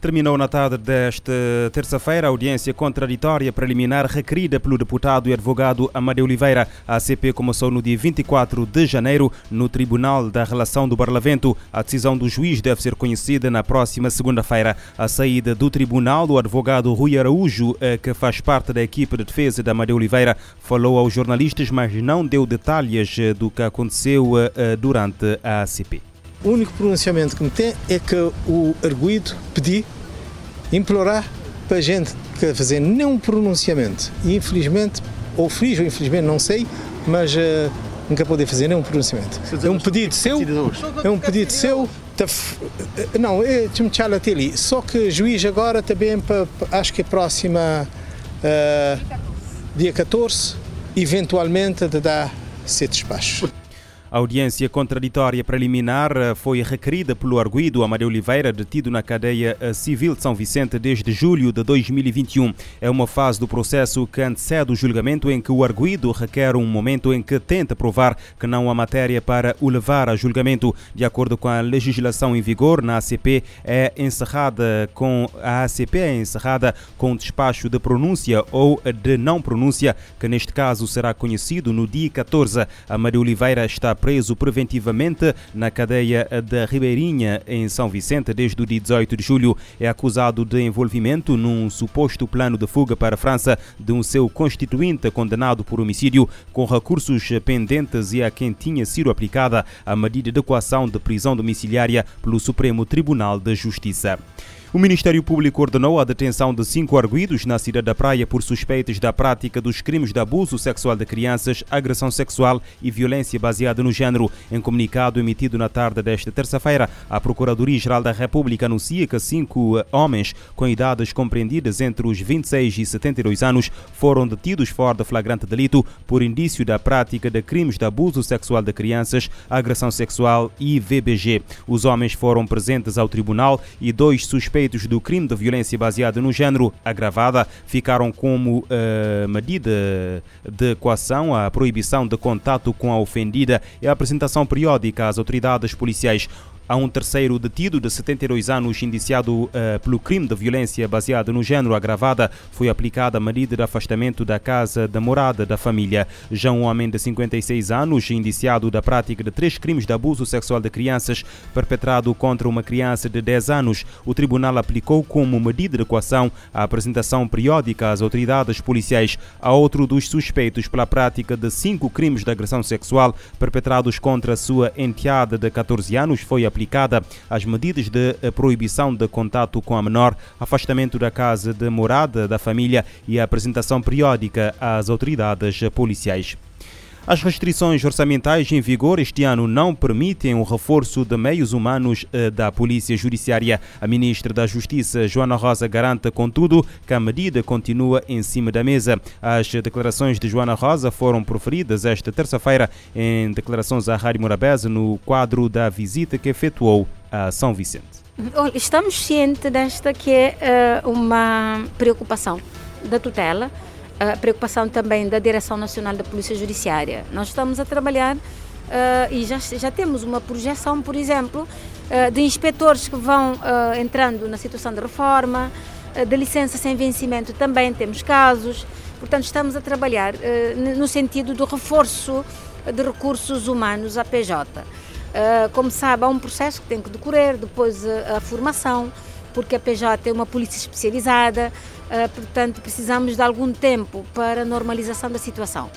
Terminou na tarde desta terça-feira a audiência contraditória preliminar requerida pelo deputado e advogado Amadeu Oliveira. A ACP começou no dia 24 de janeiro no Tribunal da Relação do Parlamento. A decisão do juiz deve ser conhecida na próxima segunda-feira. A saída do tribunal, o advogado Rui Araújo, eh, que faz parte da equipe de defesa de Amadeu Oliveira, falou aos jornalistas, mas não deu detalhes do que aconteceu eh, durante a ACP. O único pronunciamento que me tem é que o arguído pedi, implorar para a gente que fazer nenhum pronunciamento. E infelizmente, ou feliz ou infelizmente, não sei, mas uh, nunca poder fazer nenhum pronunciamento. É um pedido seu, é um pedido seu. Eh, não, é de ali. Só que juiz agora também, para, acho que a próxima, uh, dia 14, eventualmente, de dar sete despachos. A audiência contraditória preliminar eh, foi requerida pelo arguído Amadeu Oliveira, detido na cadeia eh, civil de São Vicente desde julho de 2021. É uma fase do processo que antecede o julgamento em que o arguído requer um momento em que tenta provar que não há matéria para o levar a julgamento. De acordo com a legislação em vigor, na ACP é encerrada com a ACP é encerrada com despacho de pronúncia ou de não pronúncia, que neste caso será conhecido no dia 14. Amadeu Oliveira está preso preventivamente na cadeia da Ribeirinha, em São Vicente, desde o dia 18 de julho. É acusado de envolvimento num suposto plano de fuga para a França de um seu constituinte condenado por homicídio, com recursos pendentes e a quem tinha sido aplicada a medida de equação de prisão domiciliária pelo Supremo Tribunal de Justiça. O Ministério Público ordenou a detenção de cinco arguídos na cidade da Praia por suspeitas da prática dos crimes de abuso sexual de crianças, agressão sexual e violência baseada no género. Em comunicado emitido na tarde desta terça-feira, a Procuradoria-Geral da República anuncia que cinco homens com idades compreendidas entre os 26 e 72 anos foram detidos fora de flagrante delito por indício da prática de crimes de abuso sexual de crianças, agressão sexual e VBG. Os homens foram presentes ao tribunal e dois suspeitos suspeitos do crime de violência baseada no género agravada ficaram como uh, medida de coação a proibição de contato com a ofendida e a apresentação periódica às autoridades policiais. Há um terceiro detido de 72 anos, indiciado uh, pelo crime de violência baseada no género agravada. Foi aplicada a medida de afastamento da casa da morada da família. Já um homem de 56 anos, indiciado da prática de três crimes de abuso sexual de crianças perpetrado contra uma criança de 10 anos. O tribunal aplicou como medida de coação a apresentação periódica às autoridades policiais a outro dos suspeitos pela prática de cinco crimes de agressão sexual perpetrados contra sua enteada de 14 anos. Foi aplicado aplicada as medidas de proibição de contato com a menor, afastamento da casa de morada da família e a apresentação periódica às autoridades policiais. As restrições orçamentais em vigor este ano não permitem o reforço de meios humanos eh, da Polícia Judiciária. A ministra da Justiça, Joana Rosa, garante, contudo, que a medida continua em cima da mesa. As declarações de Joana Rosa foram proferidas esta terça-feira em declarações à Rádio Morabeza no quadro da visita que efetuou a São Vicente. Estamos cientes desta que é uh, uma preocupação da tutela a preocupação também da Direção Nacional da Polícia Judiciária. Nós estamos a trabalhar uh, e já, já temos uma projeção, por exemplo, uh, de inspectores que vão uh, entrando na situação de reforma, de licença sem vencimento também temos casos. Portanto, estamos a trabalhar no sentido do reforço de recursos humanos à PJ. como sabe, há um processo que tem que decorrer, depois a formação, porque a PJ é uma polícia especializada, uh, portanto precisamos de algum tempo para a normalização da situação.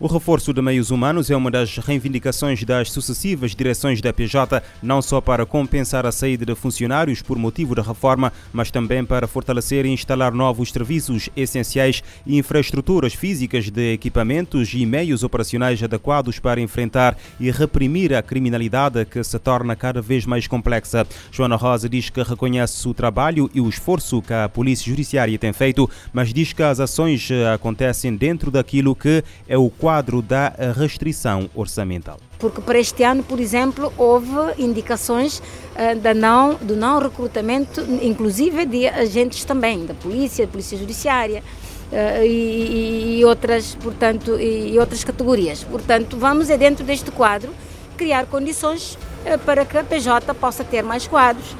O reforço de meios humanos é uma das reivindicações das sucessivas direções da PJ, não só para compensar a saída de funcionários por motivo da reforma, mas também para fortalecer e instalar novos serviços essenciais e infraestruturas físicas de equipamentos e meios operacionais adequados para enfrentar e reprimir a criminalidade que se torna cada vez mais complexa. Joana Rosa diz que reconhece o trabalho e o esforço que a Polícia Judiciária tem feito, mas diz que as ações acontecem dentro daquilo que é o quadro da restrição orçamental. Porque para este ano, por exemplo, houve indicações uh, da não, do não recrutamento, inclusive de agentes também, da polícia, da polícia judiciária. Uh, e, e, outras, portanto, e outras categorias. Portanto, vamos é dentro deste quadro criar condições uh, para que a PJ possa ter mais quadros,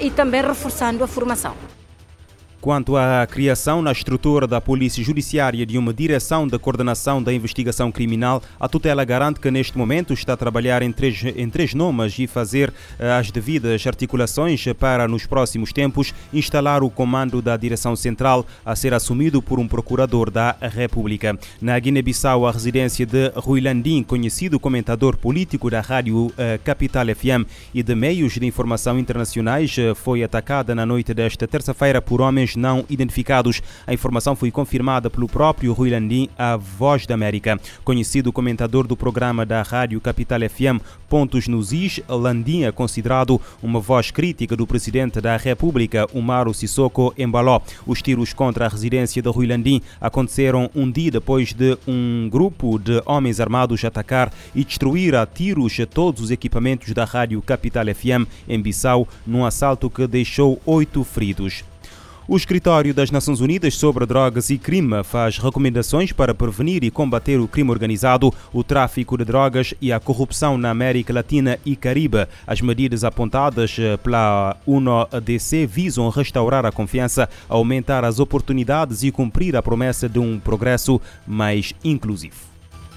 e também reforçando a formação. Quanto à criação na estrutura da Polícia Judiciária de uma direção de coordenação da investigação criminal, a tutela garante que neste momento está a trabalhar em três, em três nomes e fazer eh, as devidas articulações para, nos próximos tempos, instalar o comando da direção central a ser assumido por um procurador da República. Na Guiné-Bissau, a residência de Rui Landim, conhecido comentador político da rádio eh, Capital FM e de meios de informação internacionais, eh, foi atacada na noite desta terça-feira por homens não identificados. A informação foi confirmada pelo próprio Rui Landim, a Voz da América. Conhecido comentador do programa da Rádio Capital FM Pontos nos Is, Landim é considerado uma voz crítica do presidente da República, Umaro Sissoko Embaló. Os tiros contra a residência de Rui Landim aconteceram um dia depois de um grupo de homens armados atacar e destruir a tiros todos os equipamentos da Rádio Capital FM em Bissau, num assalto que deixou oito feridos. O Escritório das Nações Unidas sobre Drogas e Crime faz recomendações para prevenir e combater o crime organizado, o tráfico de drogas e a corrupção na América Latina e Caribe. As medidas apontadas eh, pela UNODC visam restaurar a confiança, aumentar as oportunidades e cumprir a promessa de um progresso mais inclusivo.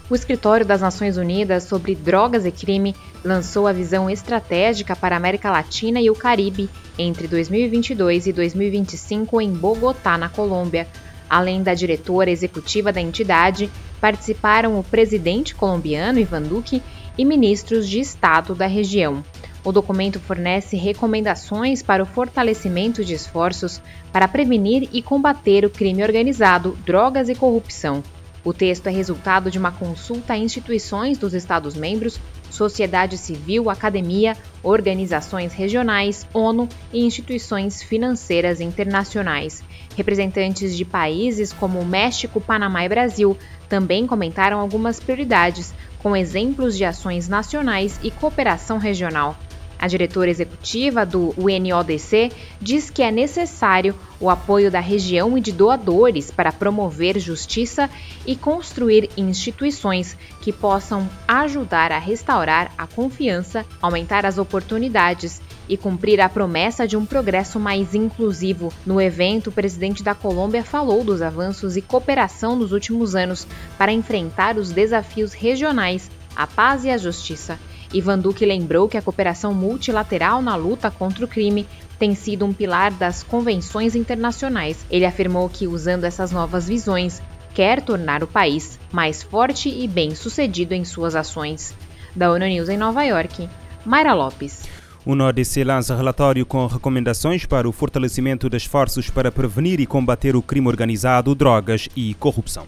O Escritório das Nações Unidas sobre Drogas e Crime lançou a visão estratégica para a América Latina e o Caribe entre 2022 e 2025 em Bogotá, na Colômbia. Além da diretora executiva da entidade, participaram o presidente colombiano Ivan Duque e ministros de Estado da região. O documento fornece recomendações para o fortalecimento de esforços para prevenir e combater o crime organizado, drogas e corrupção. O texto é resultado de uma consulta a instituições dos Estados-membros, sociedade civil, academia, organizações regionais, ONU e instituições financeiras internacionais. Representantes de países como México, Panamá e Brasil também comentaram algumas prioridades, com exemplos de ações nacionais e cooperação regional. A diretora executiva do UNODC diz que é necessário o apoio da região e de doadores para promover justiça e construir instituições que possam ajudar a restaurar a confiança, aumentar as oportunidades e cumprir a promessa de um progresso mais inclusivo. No evento, o presidente da Colômbia falou dos avanços e cooperação nos últimos anos para enfrentar os desafios regionais, a paz e a justiça. Ivan Duque lembrou que a cooperação multilateral na luta contra o crime tem sido um pilar das convenções internacionais. Ele afirmou que, usando essas novas visões, quer tornar o país mais forte e bem-sucedido em suas ações. Da ONU News em Nova York, Mayra Lopes. O NODC lança relatório com recomendações para o fortalecimento de esforços para prevenir e combater o crime organizado, drogas e corrupção.